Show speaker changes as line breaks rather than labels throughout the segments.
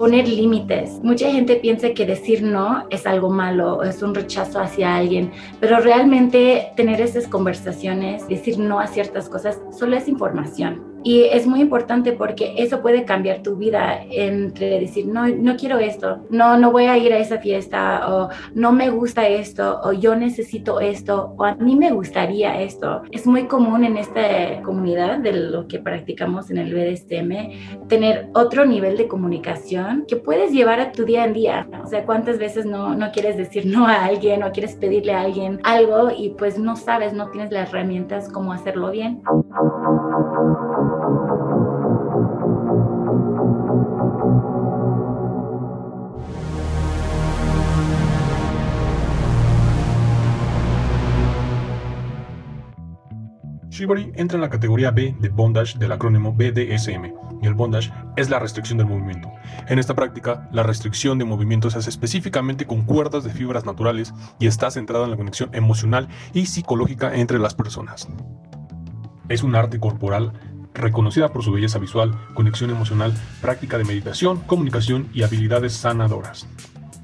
poner límites. Mucha gente piensa que decir no es algo malo, es un rechazo hacia alguien, pero realmente tener esas conversaciones, decir no a ciertas cosas, solo es información. Y es muy importante porque eso puede cambiar tu vida entre decir, no, no quiero esto, no, no voy a ir a esa fiesta, o no me gusta esto, o yo necesito esto, o a mí me gustaría esto. Es muy común en esta comunidad de lo que practicamos en el BDSM tener otro nivel de comunicación que puedes llevar a tu día en día. O sea, ¿cuántas veces no, no quieres decir no a alguien o quieres pedirle a alguien algo y pues no sabes, no tienes las herramientas cómo hacerlo bien?
Entra en la categoría B de bondage del acrónimo BDSM, y el bondage es la restricción del movimiento. En esta práctica, la restricción de movimiento se hace específicamente con cuerdas de fibras naturales y está centrada en la conexión emocional y psicológica entre las personas. Es un arte corporal reconocida por su belleza visual, conexión emocional, práctica de meditación, comunicación y habilidades sanadoras.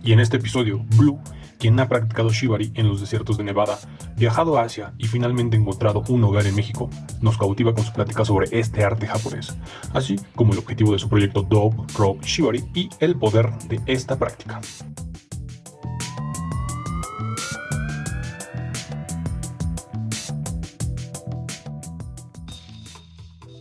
Y en este episodio, Blue, quien ha practicado Shibari en los desiertos de Nevada, viajado a Asia y finalmente encontrado un hogar en México, nos cautiva con su plática sobre este arte japonés, así como el objetivo de su proyecto Dog Rope Shibari y el poder de esta práctica.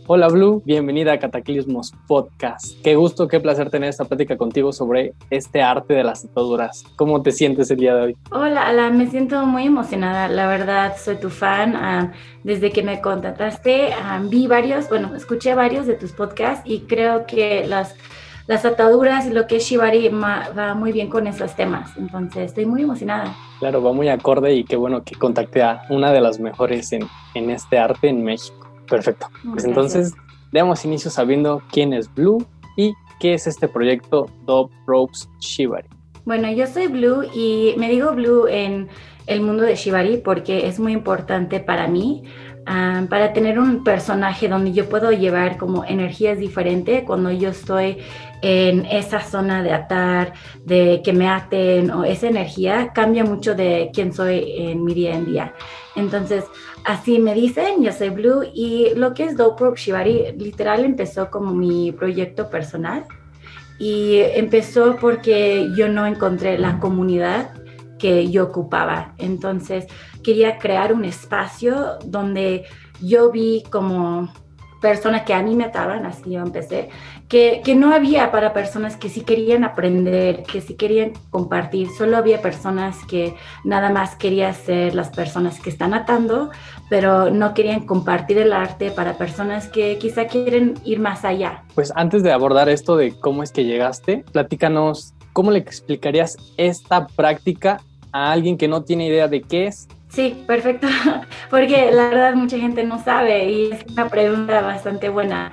Hola Blue, bienvenida a Cataclismos Podcast. Qué gusto, qué placer tener esta plática contigo sobre este arte de las ataduras. ¿Cómo te sientes el día de hoy?
Hola, me siento muy emocionada. La verdad, soy tu fan. Ah, desde que me contactaste, ah, vi varios, bueno, escuché varios de tus podcasts y creo que las, las ataduras y lo que es Shibari va muy bien con esos temas. Entonces, estoy muy emocionada.
Claro, va muy acorde y qué bueno que contacté a una de las mejores en, en este arte en México. Perfecto. Pues entonces, demos inicio sabiendo quién es Blue y qué es este proyecto Dove Ropes Shibari.
Bueno, yo soy Blue y me digo Blue en el mundo de Shibari porque es muy importante para mí, ah, para tener un personaje donde yo puedo llevar como energías diferentes cuando yo estoy en esa zona de atar, de que me aten o esa energía cambia mucho de quién soy en mi día en día. Entonces, así me dicen, yo soy Blue y lo que es Dope Shibari literal empezó como mi proyecto personal y empezó porque yo no encontré la comunidad que yo ocupaba. Entonces, quería crear un espacio donde yo vi como personas que a mí me ataban, así yo empecé, que, que, no había para personas que sí querían aprender, que sí querían compartir, solo había personas que nada más querían ser las personas que están atando, pero no querían compartir el arte para personas que quizá quieren ir más allá.
Pues antes de abordar esto de cómo es que llegaste, platícanos cómo le explicarías esta práctica a alguien que no tiene idea de qué es
Sí, perfecto, porque la verdad mucha gente no sabe y es una pregunta bastante buena.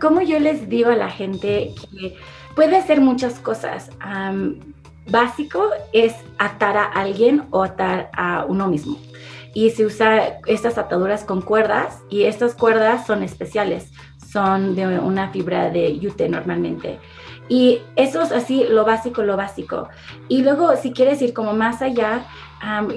¿Cómo yo les digo a la gente que puede hacer muchas cosas? básico es atar a alguien o atar a uno mismo. Y se usa estas ataduras con cuerdas y estas cuerdas son especiales, son de una fibra de yute normalmente. Y eso es así lo básico, lo básico. Y luego, si quieres ir como más allá,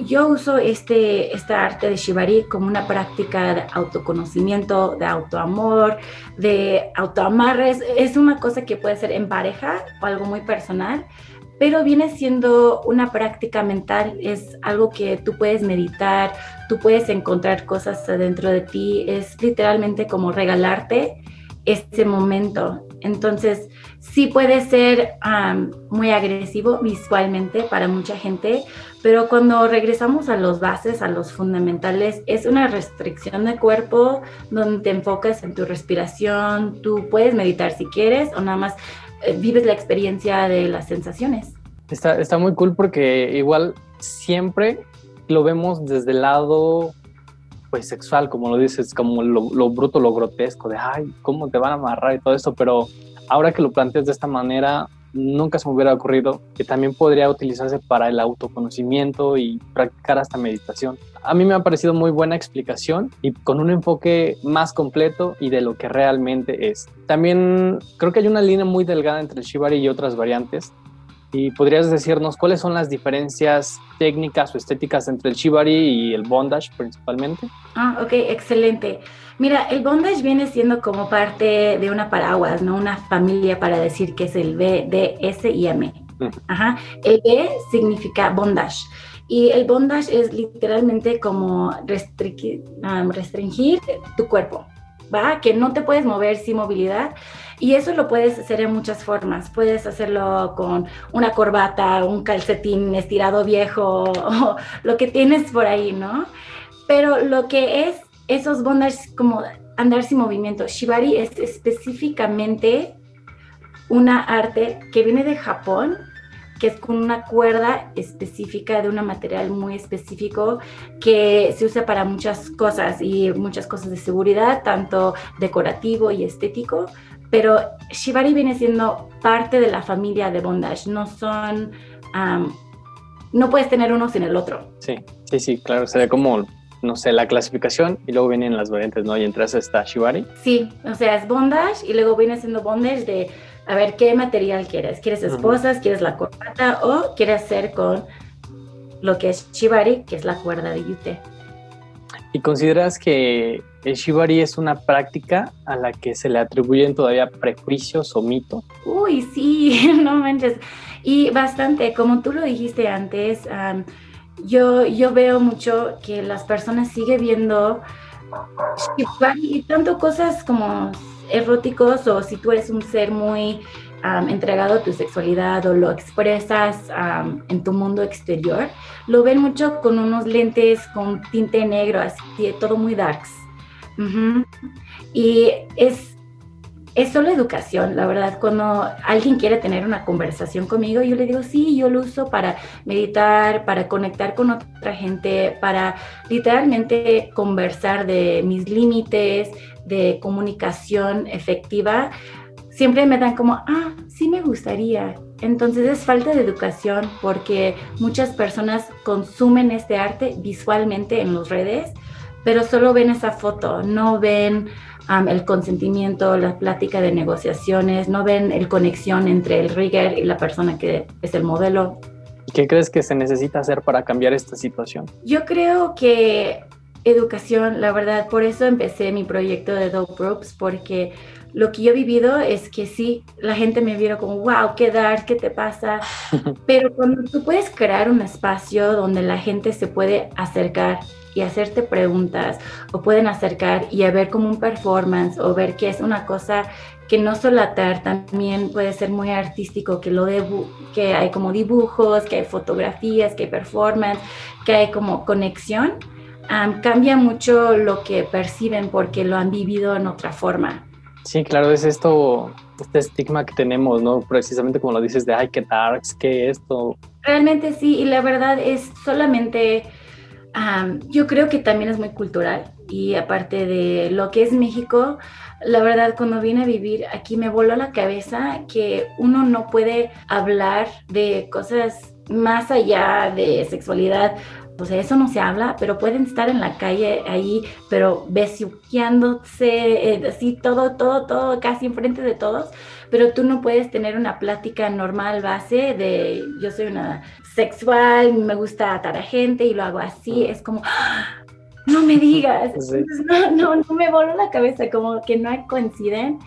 yo uso este, esta arte de Shibari como una práctica de autoconocimiento, de autoamor, de autoamarres. Es una cosa que puede ser en pareja o algo muy personal, pero viene siendo una práctica mental, es algo que tú puedes meditar, tú puedes encontrar cosas dentro de ti, es literalmente como regalarte este momento. Entonces, sí puede ser muy agresivo visualmente para mucha gente, pero cuando regresamos a los bases, a los fundamentales, es una restricción de cuerpo donde te enfocas en tu respiración, tú puedes meditar si quieres o nada más eh, vives la experiencia de las sensaciones.
Está, está muy cool porque igual siempre lo vemos desde el lado pues sexual, como lo dices, como lo, bruto, lo grotesco, de, ay, ¿cómo te van a amarrar y todo eso? Pero ahora que lo planteas de esta manera, nunca se me hubiera ocurrido que también podría utilizarse para el autoconocimiento y practicar hasta meditación. A mí me ha parecido muy buena explicación y con un enfoque más completo y de lo que realmente es. También creo que hay una línea muy delgada entre el Shibari y otras variantes. ¿Y podrías decirnos cuáles son las diferencias técnicas o estéticas entre el Shibari y el Bondage principalmente?
Ah, ok, excelente. Mira, el bondage viene siendo como parte de una paraguas, ¿no? Una familia para decir que es el B, D, S y M. Ajá. El B significa bondage. Y el bondage es literalmente como restringir tu cuerpo, ¿va? Que no te puedes mover sin movilidad. Y eso lo puedes hacer en muchas formas. Puedes hacerlo con una corbata, un calcetín estirado viejo, lo que tienes por ahí, ¿no? Pero lo que es esos bondage como andar sin movimiento. Shibari es específicamente una arte que viene de Japón, que es con una cuerda específica de un material muy específico que se usa para muchas cosas y muchas cosas de seguridad, tanto decorativo y estético. Pero Shibari viene siendo parte de la familia de bondage, no son... no puedes tener uno sin el otro.
Sí, sí, sí, claro, se ve como no sé, la clasificación y luego vienen las variantes, ¿no? Y entre esas está Shibari.
Sí, o sea, es bondage y luego viene siendo bondage de, a ver, ¿qué material quieres? ¿Quieres esposas? ¿Quieres la corbata? ¿O quieres hacer con lo que es Shibari, que es la cuerda de yute?
¿Y consideras que el Shibari es una práctica a la que se le atribuyen todavía prejuicios o mitos?
Uy, sí, no manches. Y bastante, como tú lo dijiste antes, yo, yo veo mucho que las personas siguen viendo y tanto cosas como eróticos o si tú eres un ser muy entregado a tu sexualidad o lo expresas en tu mundo exterior, lo ven mucho con unos lentes con tinte negro, así, todo muy darks. Y es, es solo educación, la verdad. Cuando alguien quiere tener una conversación conmigo, yo le digo, sí, yo lo uso para meditar, para conectar con otra gente, para literalmente conversar de mis límites, de comunicación efectiva. Siempre me dan como, ah, sí me gustaría. Entonces es falta de educación porque muchas personas consumen este arte visualmente en las redes, pero solo ven esa foto, no ven el consentimiento, la plática de negociaciones, no ven el conexión entre el rigger y la persona que es el modelo.
¿Qué crees que se necesita hacer para cambiar esta situación?
Yo creo que educación, la verdad, por eso empecé mi proyecto de Dope Ropes, porque lo que yo he vivido es que sí, la gente me viera como, wow, qué dar, qué te pasa, pero cuando tú puedes crear un espacio donde la gente se puede acercar y hacerte preguntas o pueden acercar y a ver como un performance o ver que es una cosa que no solo atar, también puede ser muy artístico, que, lo que hay como dibujos, que hay fotografías, que hay performance, que hay como conexión, cambia mucho lo que perciben porque lo han vivido en otra forma.
Sí, claro, es esto, este estigma que tenemos, ¿no? Precisamente como lo dices de, ay, qué darks, qué esto.
Realmente sí, y la verdad es solamente yo creo que también es muy cultural y aparte de lo que es México, la verdad cuando vine a vivir aquí me voló la cabeza que uno no puede hablar de cosas más allá de sexualidad. O sea, eso no se habla, pero pueden estar en la calle ahí, pero besuqueándose, eh, así todo, todo, todo, casi enfrente de todos pero tú no puedes tener una plática normal base de yo soy una sexual, me gusta atar a gente y lo hago así, es como, ¡Ah! no me digas, no, no, no me voló la cabeza, como que no coinciden.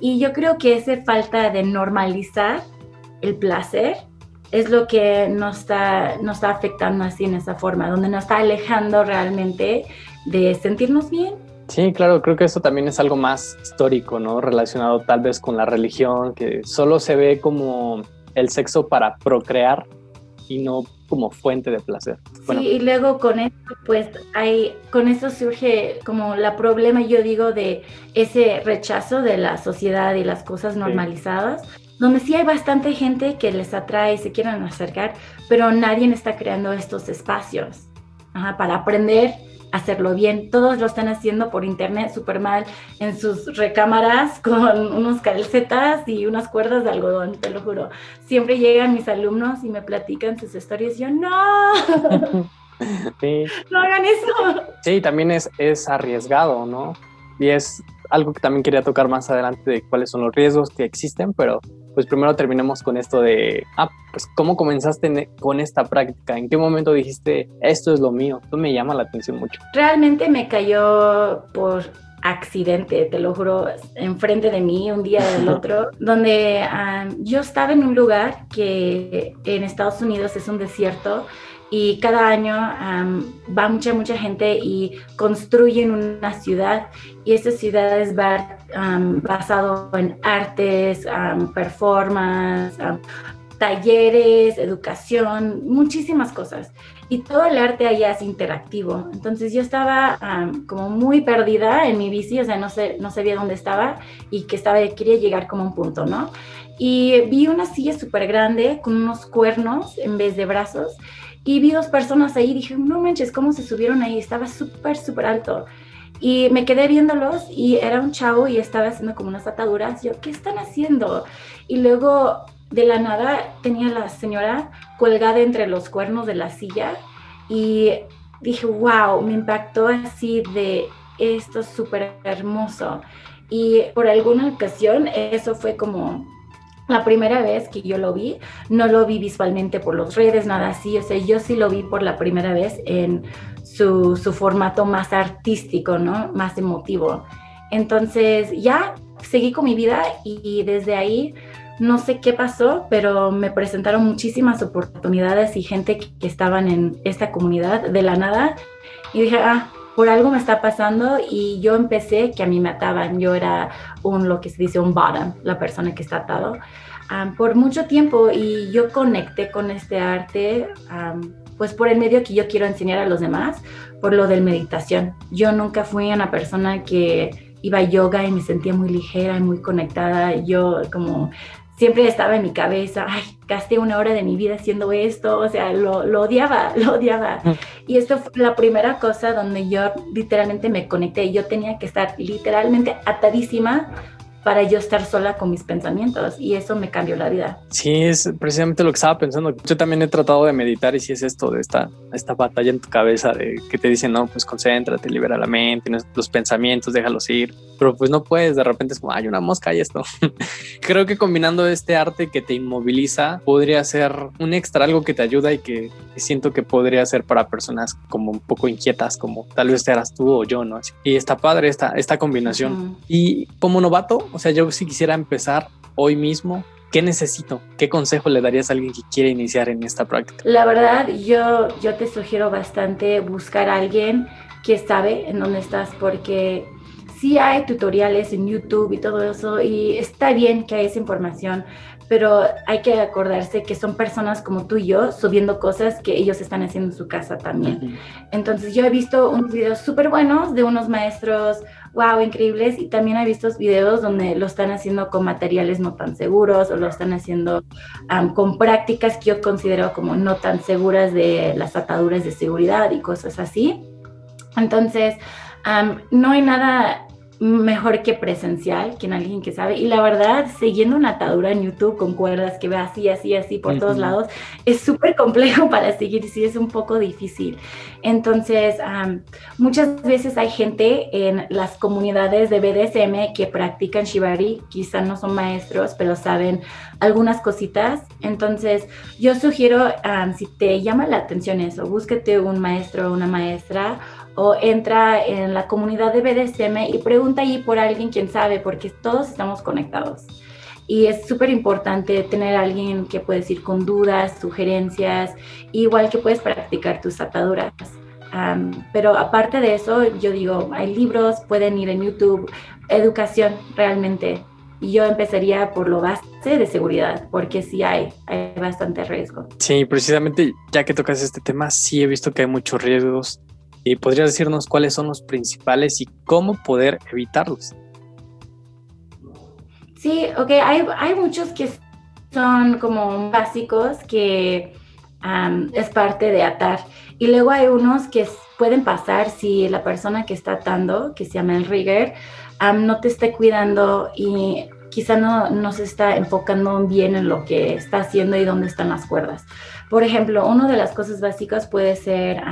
Y yo creo que esa falta de normalizar el placer es lo que nos está, nos está afectando así en esa forma, donde nos está alejando realmente de sentirnos bien.
Sí, claro, creo que eso también es algo más histórico, ¿no? Relacionado tal vez con la religión, que solo se ve como el sexo para procrear y no como fuente de placer.
Sí, y luego con esto, pues hay, con eso surge como la problema, yo digo, de ese rechazo de la sociedad y las cosas normalizadas, donde sí hay bastante gente que les atrae y se quieren acercar, pero nadie está creando estos espacios para aprender hacerlo bien. Todos lo están haciendo por internet súper mal en sus recámaras con unos calcetas y unas cuerdas de algodón, te lo juro. Siempre llegan mis alumnos y me platican sus historias y yo, no. Sí. No hagan eso.
Sí, también es, es arriesgado, ¿no? Y es algo que también quería tocar más adelante de cuáles son los riesgos que existen, pero pues primero terminemos con esto de, ah, pues cómo comenzaste con esta práctica, en qué momento dijiste, esto es lo mío, esto me llama la atención mucho.
Realmente me cayó por accidente, te lo juro, enfrente de mí un día del otro, donde yo estaba en un lugar que en Estados Unidos es un desierto y cada año va mucha, mucha gente y construyen una ciudad y esta ciudad es basado en artes, performance, talleres, educación, muchísimas cosas. Y todo el arte allá es interactivo. Entonces yo estaba como muy perdida en mi bici, o sea, no, sé, no sabía dónde estaba y que estaba, quería llegar como a un punto, ¿no? Y vi una silla súper grande con unos cuernos en vez de brazos y vi dos personas ahí, dije, no manches, ¿cómo se subieron ahí? Estaba súper, súper alto. Y me quedé viéndolos y era un chavo y estaba haciendo como unas ataduras. Yo, ¿qué están haciendo? Y luego de la nada tenía la señora colgada entre los cuernos de la silla y dije, wow, me impactó así de esto súper hermoso. Y por alguna ocasión eso fue como la primera vez que yo lo vi, no lo vi visualmente por las redes, nada así, o sea, yo sí lo vi por la primera vez en su, formato más artístico, ¿no? Más emotivo. Entonces ya seguí con mi vida y desde ahí no sé qué pasó, pero me presentaron muchísimas oportunidades y gente que, que estaban en esta comunidad de la nada y dije, ah, por algo me está pasando y yo empecé que a mí me ataban, yo era un, lo que se dice un bottom, la persona que está atado, por mucho tiempo y yo conecté con este arte, pues por el medio que yo quiero enseñar a los demás, por lo del meditación. Yo nunca fui una persona que iba a yoga y me sentía muy ligera y muy conectada, yo como siempre estaba en mi cabeza, ay, gasté una hora de mi vida haciendo esto, o sea, lo, lo odiaba, lo odiaba. Mm. Y esto fue la primera cosa donde yo literalmente me conecté, yo tenía que estar literalmente atadísima para yo estar sola con mis pensamientos y eso me cambió la vida.
Sí, es precisamente lo que estaba pensando. Yo también he tratado de meditar y si es esto de esta, esta batalla en tu cabeza de que te dicen, no, pues concéntrate, libera la mente, los pensamientos, déjalos ir, pero pues no puedes, de repente es como, hay una mosca y esto. Creo que combinando este arte que te inmoviliza podría ser un extra, algo que te ayuda y que siento que podría ser para personas como un poco inquietas, como tal vez te harás tú o yo, ¿no? Y está padre esta, esta combinación. Y como novato, o sea, yo si quisiera empezar hoy mismo, ¿qué necesito? ¿Qué consejo le darías a alguien que quiere iniciar en esta práctica?
La verdad, yo, yo te sugiero bastante buscar a alguien que sabe en dónde estás, porque sí hay tutoriales en YouTube y todo eso, y está bien que hay esa información, pero hay que acordarse que son personas como tú y yo subiendo cosas que ellos están haciendo en su casa también. Entonces yo he visto unos videos súper buenos de unos maestros, wow, increíbles, y también he visto videos donde lo están haciendo con materiales no tan seguros o lo están haciendo con prácticas que yo considero como no tan seguras de las ataduras de seguridad y cosas así. Entonces, no hay nada mejor que presencial, que en alguien que sabe. Y la verdad, siguiendo una atadura en YouTube con cuerdas que ve así, así, así por todos lados, es súper complejo para seguir, sí es un poco difícil. Entonces, muchas veces hay gente en las comunidades de BDSM que practican Shibari, quizá no son maestros, pero saben algunas cositas. Entonces, yo sugiero, si te llama la atención eso, búsquete un maestro o una maestra o entra en la comunidad de BDSM y pregunta allí por alguien quien sabe, porque todos estamos conectados. Y es súper importante tener alguien que puedes ir con dudas, sugerencias, igual que puedes practicar tus ataduras. pero aparte de eso, yo digo, hay libros, pueden ir en YouTube, educación realmente. Y yo empezaría por lo base de seguridad, porque sí hay, hay bastante riesgo.
Sí, precisamente ya que tocas este tema, sí he visto que hay muchos riesgos ¿Y podrías decirnos cuáles son los principales y cómo poder evitarlos?
Sí, ok, hay, hay muchos que son como básicos que es parte de atar. Y luego hay unos que pueden pasar si la persona que está atando, que se llama el rigger, no te esté cuidando y quizá no, no se está enfocando bien en lo que está haciendo y dónde están las cuerdas. Por ejemplo, una de las cosas básicas puede ser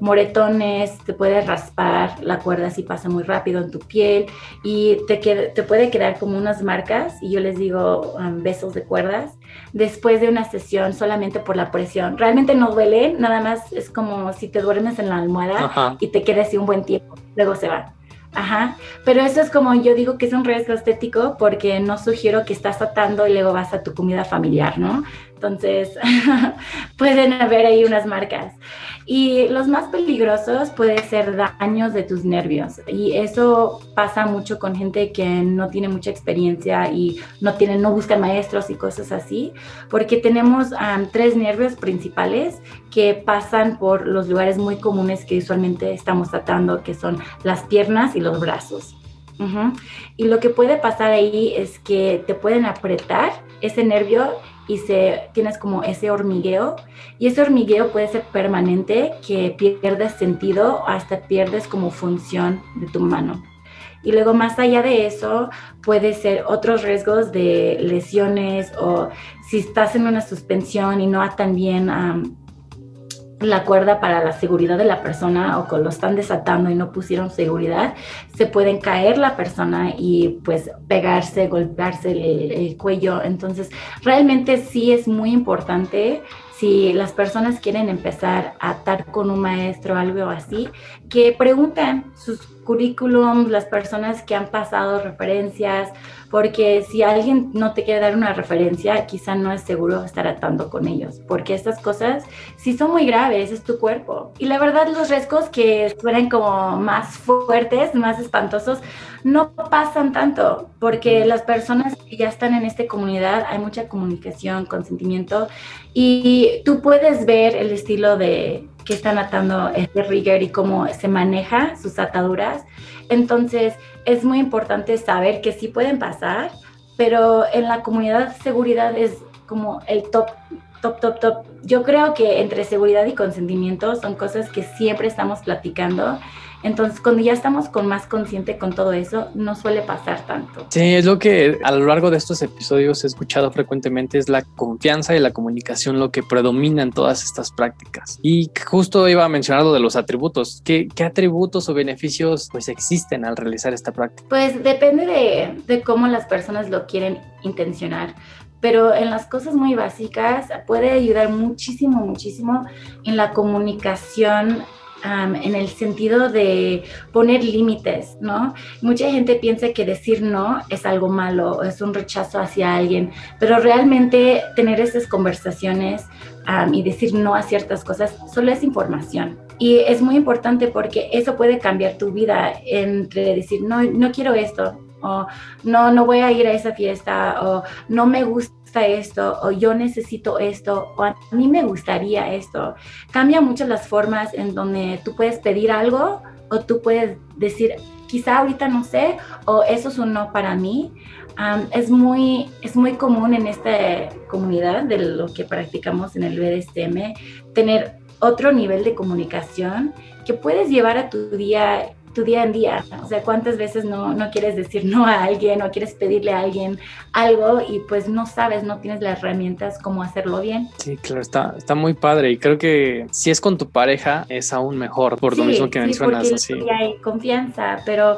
moretones, te puede raspar la cuerda si pasa muy rápido en tu piel y te, te puede quedar como unas marcas, y yo les digo besos de cuerdas, después de una sesión solamente por la presión. Realmente no duele, nada más es como si te duermes en la almohada y te quedas así un buen tiempo, luego se va. Ajá, pero eso es como yo digo que es un riesgo estético porque no sugiero que estás atando y luego vas a tu comida familiar, ¿no? Entonces, pueden haber ahí unas marcas. Y los más peligrosos pueden ser daños de tus nervios. Y eso pasa mucho con gente que no tiene mucha experiencia y no, tienen, no buscan maestros y cosas así, porque tenemos tres nervios principales que pasan por los lugares muy comunes que usualmente estamos tratando, que son las piernas y los brazos. Y lo que puede pasar ahí es que te pueden apretar ese nervio y se, tienes como ese hormigueo y ese hormigueo puede ser permanente que pierdes sentido hasta pierdes como función de tu mano. Y luego más allá de eso puede ser otros riesgos de lesiones o si estás en una suspensión y no atan bien la cuerda para la seguridad de la persona o con lo están desatando y no pusieron seguridad, se pueden caer la persona y pues pegarse, golpearse el, cuello. Entonces, realmente sí es muy importante si las personas quieren empezar a atar con un maestro algo así, que pregunten sus currículums, las personas que han pasado referencias, porque si alguien no te quiere dar una referencia, quizá no es seguro estar atando con ellos, porque estas cosas sí son muy graves, es tu cuerpo. Y la verdad los riesgos que suenan como más fuertes, más espantosos, no pasan tanto, porque las personas que ya están en esta comunidad, hay mucha comunicación, consentimiento, y tú puedes ver el estilo de que están atando este rigger y cómo se maneja sus ataduras. Entonces, es muy importante saber que sí pueden pasar, pero en la comunidad seguridad es como el top, top, top, top. Yo creo que entre seguridad y consentimiento son cosas que siempre estamos platicando entonces, cuando ya estamos con más consciente con todo eso, no suele pasar tanto.
Sí, es lo que a lo largo de estos episodios he escuchado frecuentemente, es la confianza y la comunicación lo que predomina en todas estas prácticas. Y justo iba a mencionar lo de los atributos. ¿Qué, qué atributos o beneficios pues existen al realizar esta práctica?
Pues depende de, de cómo las personas lo quieren intencionar pero en las cosas muy básicas puede ayudar muchísimo, muchísimo en la comunicación en el sentido de poner límites, ¿no? Mucha gente piensa que decir no es algo malo, es un rechazo hacia alguien, pero realmente tener esas conversaciones y decir no a ciertas cosas solo es información. Y es muy importante porque eso puede cambiar tu vida entre decir no, no quiero esto, o no, no voy a ir a esa fiesta, o no me gusta esto o yo necesito esto o a mí me gustaría esto. Cambia mucho las formas en donde tú puedes pedir algo o tú puedes decir, quizá ahorita no sé o eso es un no para mí. es, muy, es muy común en esta comunidad de lo que practicamos en el BDSM tener otro nivel de comunicación que puedes llevar a tu día tu día en día. O sea, cuántas veces no, no quieres decir no a alguien o quieres pedirle a alguien algo y pues no sabes, no tienes las herramientas cómo hacerlo bien.
Sí, claro, está, está muy padre y creo que si es con tu pareja es aún mejor por lo mismo que sí, mencionas.
Porque hay confianza, pero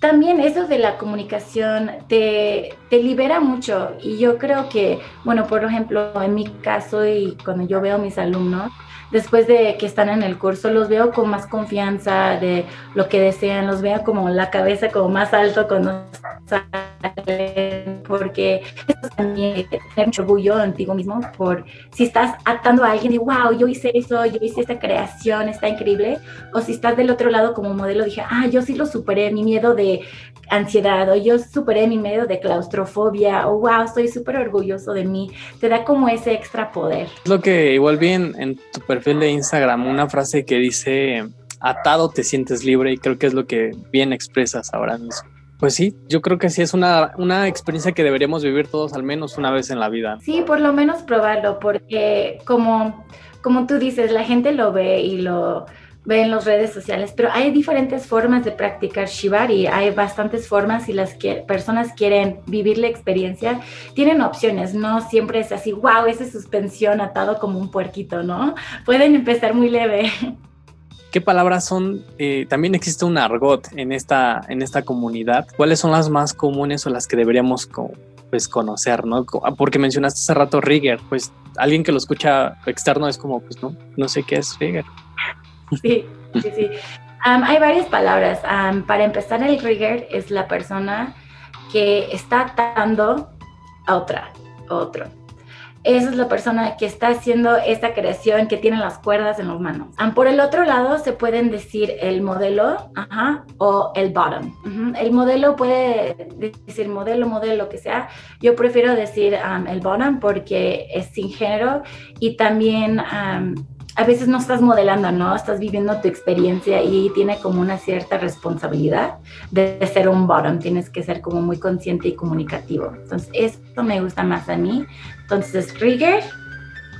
también eso de la comunicación te, te, libera mucho y yo creo que, bueno, por ejemplo, en mi caso y cuando yo veo a mis alumnos, después de que están en el curso, los veo con más confianza de lo que desean, los veo como la cabeza como más alto cuando salen, porque eso también tener mucho orgullo ti mismo por si estás atando a alguien y wow, yo hice eso, yo hice esta creación, está increíble, o si estás del otro lado como modelo, dije, ah, yo sí lo superé, mi miedo de ansiedad, o yo superé mi miedo de claustrofobia, o wow, estoy súper orgulloso de mí, te da como ese extra poder.
Lo que igual vi en, tu de Instagram una frase que dice, atado te sientes libre y creo que es lo que bien expresas ahora mismo. Pues sí, yo creo que sí es una, una experiencia que deberíamos vivir todos al menos una vez en la vida.
Sí, por lo menos probarlo, porque como, como tú dices, la gente lo ve y lo, ven las redes sociales, pero hay diferentes formas de practicar shibari, hay bastantes formas y las que personas quieren vivir la experiencia, tienen opciones, no siempre es así, wow, ese suspensión atado como un puerquito, ¿no? Pueden empezar muy leve.
¿Qué palabras son? Eh, también existe un argot en esta, en esta comunidad. ¿Cuáles son las más comunes o las que deberíamos pues, conocer? ¿no? Porque mencionaste hace rato rigger, pues alguien que lo escucha externo es como, pues no, no sé qué es rigger.
Sí, sí, sí. hay varias palabras. para empezar, el rigger es la persona que está atando a otra, otro. Esa es la persona que está haciendo esta creación, que tiene las cuerdas en las manos. por el otro lado, se pueden decir el modelo o el bottom. El modelo puede decir modelo, modelo, lo que sea. Yo prefiero decir el bottom porque es sin género y también a veces no estás modelando, ¿no? Estás viviendo tu experiencia y tiene como una cierta responsabilidad de, ser un bottom. Tienes que ser como muy consciente y comunicativo. Entonces, esto me gusta más a mí. Entonces, rigger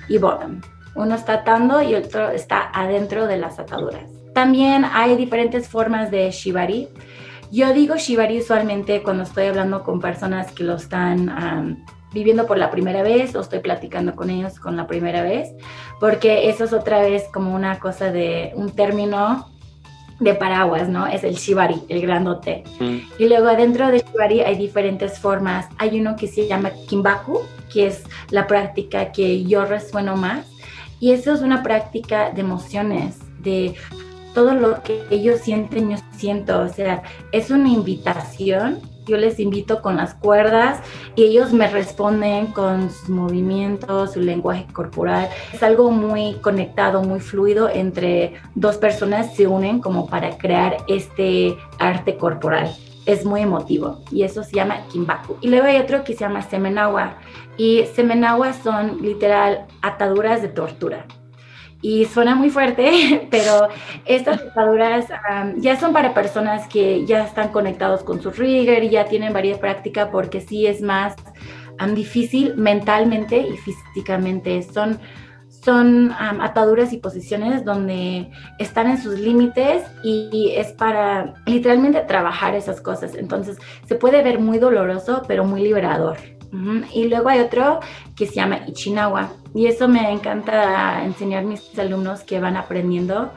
y bottom. Uno está atando y otro está adentro de las ataduras. También hay diferentes formas de shibari. Yo digo shibari usualmente cuando estoy hablando con personas que lo están viviendo por la primera vez o estoy platicando con ellos con la primera vez, porque eso es otra vez como una cosa de un término de paraguas, ¿no? Es el shibari, el grandote. Mm. Y luego adentro de shibari hay diferentes formas. Hay uno que se llama kimbaku, que es la práctica que yo resueno más. Y eso es una práctica de emociones, de todo lo que ellos sienten, yo siento. O sea, es una invitación yo les invito con las cuerdas y ellos me responden con sus movimientos, su lenguaje corporal. Es algo muy conectado, muy fluido entre dos personas se unen como para crear este arte corporal. Es muy emotivo y eso se llama Kimbaku. Y luego hay otro que se llama Semenawa y Semenawa son literal ataduras de tortura y suena muy fuerte, pero estas ataduras ya son para personas que ya están conectados con su rigger y ya tienen varias prácticas porque sí es más difícil mentalmente y físicamente. Son, son ataduras y posiciones donde están en sus límites y es para literalmente trabajar esas cosas. Entonces se puede ver muy doloroso, pero muy liberador. Y luego hay otro que se llama Ichinawa. Y eso me encanta enseñar a mis alumnos que van aprendiendo.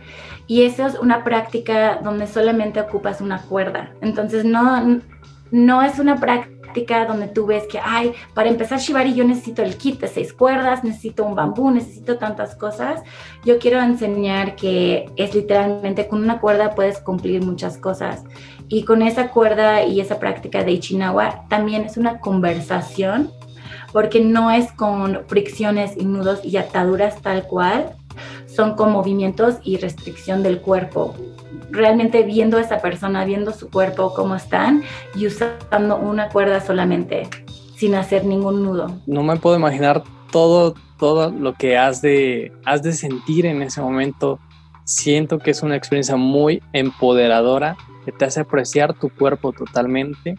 Y eso es una práctica donde solamente ocupas una cuerda. Entonces no, no es una práctica donde tú ves que, ay, para empezar Shibari yo necesito el kit de seis cuerdas, necesito un bambú, necesito tantas cosas. Yo quiero enseñar que es literalmente con una cuerda puedes cumplir muchas cosas. Y con esa cuerda y esa práctica de Ichinawa también es una conversación, porque no es con fricciones y nudos y ataduras tal cual, son con movimientos y restricción del cuerpo. Realmente viendo a esa persona, viendo su cuerpo, cómo están y usando una cuerda solamente, sin hacer ningún nudo.
No me puedo imaginar todo, todo lo que has de, has de sentir en ese momento. Siento que es una experiencia muy empoderadora que te hace apreciar tu cuerpo totalmente,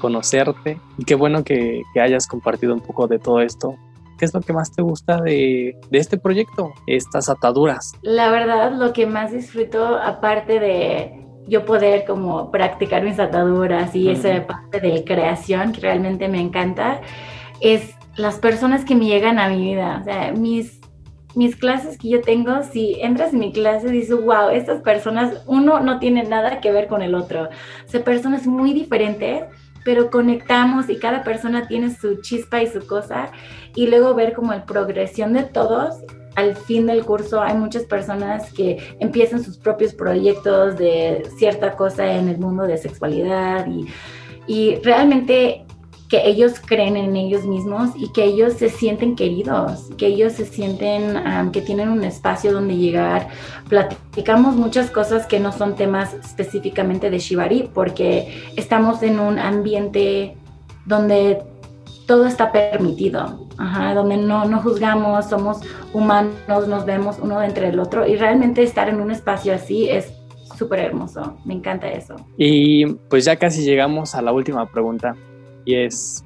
conocerte. Y qué bueno que, hayas compartido un poco de todo esto. ¿Qué es lo que más te gusta de, este proyecto? Estas ataduras.
La verdad, lo que más disfruto, aparte de yo poder como practicar mis ataduras y esa parte de creación que realmente me encanta, es las personas que me llegan a mi vida. O sea, mis mis clases que yo tengo, si entras en mi clase, dices, wow, estas personas, uno no tiene nada que ver con el otro. O sea, personas muy diferentes, pero conectamos y cada persona tiene su chispa y su cosa. Y luego ver como la progresión de todos. Al fin del curso hay muchas personas que empiezan sus propios proyectos de cierta cosa en el mundo de sexualidad y, y realmente que ellos creen en ellos mismos y que ellos se sienten queridos, que ellos se sienten que tienen un espacio donde llegar. Platicamos muchas cosas que no son temas específicamente de Shibari porque estamos en un ambiente donde todo está permitido, donde no, no juzgamos, somos humanos, nos vemos uno entre el otro y realmente estar en un espacio así es súper hermoso, me encanta eso.
Y pues ya casi llegamos a la última pregunta y es,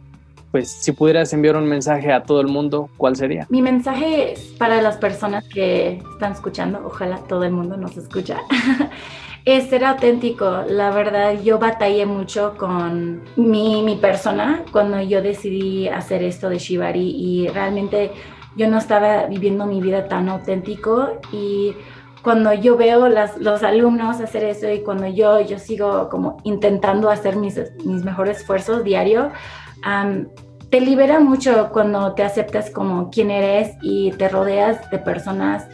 pues si pudieras enviar un mensaje a todo el mundo, ¿cuál sería?
Mi mensaje para las personas que están escuchando, ojalá todo el mundo nos escucha, es ser auténtico. La verdad, yo batallé mucho con mi, mi persona cuando yo decidí hacer esto de Shibari y realmente yo no estaba viviendo mi vida tan auténtico y cuando yo veo las, los alumnos hacer eso y cuando yo, yo sigo como intentando hacer mis, mis mejores esfuerzos diario, te libera mucho cuando te aceptas como quien eres y te rodeas de personas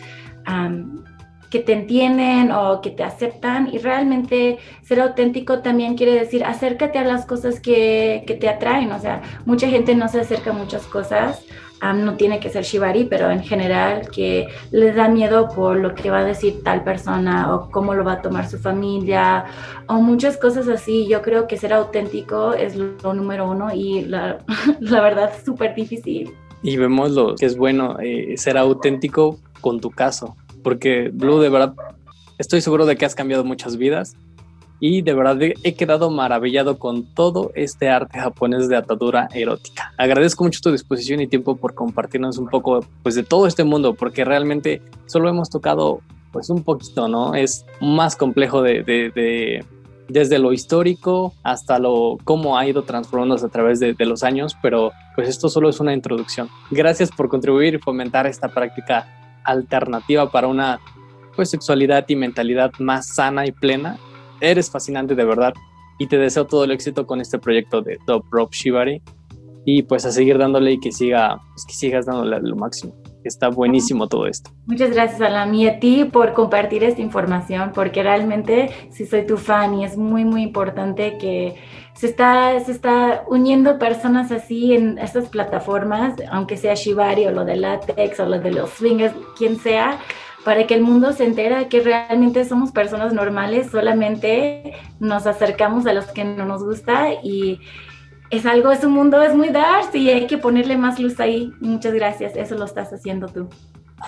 que te entienden o que te aceptan. Y realmente ser auténtico también quiere decir acércate a las cosas que, que te atraen, o sea, mucha gente no se acerca a muchas cosas no tiene que ser shibari, pero en general que les da miedo por lo que va a decir tal persona o cómo lo va a tomar su familia o muchas cosas así. Yo creo que ser auténtico es lo número uno y la, la verdad súper difícil.
Y vemos lo que es bueno, eh, ser auténtico con tu caso, porque Blue, de verdad, estoy seguro de que has cambiado muchas vidas y de verdad he quedado maravillado con todo este arte japonés de atadura erótica. Agradezco mucho tu disposición y tiempo por compartirnos un poco pues de todo este mundo porque realmente solo hemos tocado pues un poquito, ¿no? Es más complejo de, de, desde lo histórico hasta lo cómo ha ido transformándose a través de, de, los años, pero pues esto solo es una introducción. Gracias por contribuir y fomentar esta práctica alternativa para una pues sexualidad y mentalidad más sana y plena eres fascinante de verdad y te deseo todo el éxito con este proyecto de Top Rope Shibari y pues a seguir dándole y que siga pues que sigas dándole lo máximo. Está buenísimo todo esto.
Muchas gracias a y a ti por compartir esta información, porque realmente sí soy tu fan y es muy, muy importante que se está, se está uniendo personas así en estas plataformas, aunque sea Shibari o lo de látex o lo de los swingers, quien sea, para que el mundo se entere que realmente somos personas normales, solamente nos acercamos a los que no nos gusta y es algo, es un mundo, es muy dark y hay que ponerle más luz ahí. Muchas gracias, eso lo estás haciendo tú.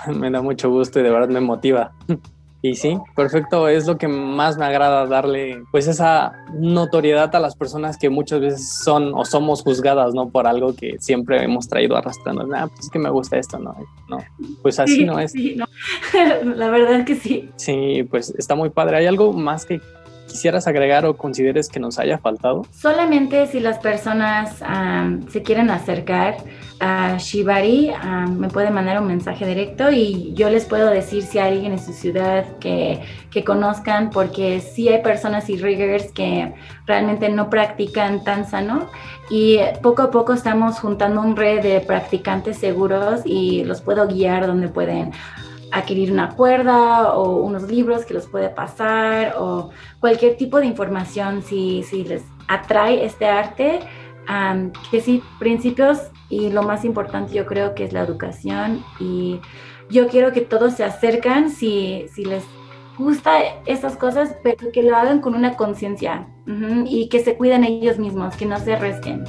Me da mucho gusto y de verdad me motiva. Y sí, perfecto, es lo que más me agrada darle pues esa notoriedad a las personas que muchas veces son o somos juzgadas, ¿no? Por algo que siempre hemos traído arrastrando. Ah, pues es que me gusta esto, ¿no? No, pues así no es.
Sí, no. La verdad es que sí.
Sí, pues está muy padre. ¿Hay algo más que quisieras agregar o consideres que nos haya faltado?
Solamente si las personas se quieren acercar a Shibari, me pueden mandar un mensaje directo y yo les puedo decir si hay alguien en su ciudad que, que conozcan, porque sí hay personas y riggers que realmente no practican tan sano y poco a poco estamos juntando un red de practicantes seguros y los puedo guiar donde pueden adquirir una cuerda o unos libros que los puede pasar o cualquier tipo de información si, si les atrae este arte. que sí, principios y lo más importante yo creo que es la educación y yo quiero que todos se acercan si, si les gusta esas cosas, pero que lo hagan con una conciencia y que se cuiden ellos mismos, que no se arriesguen.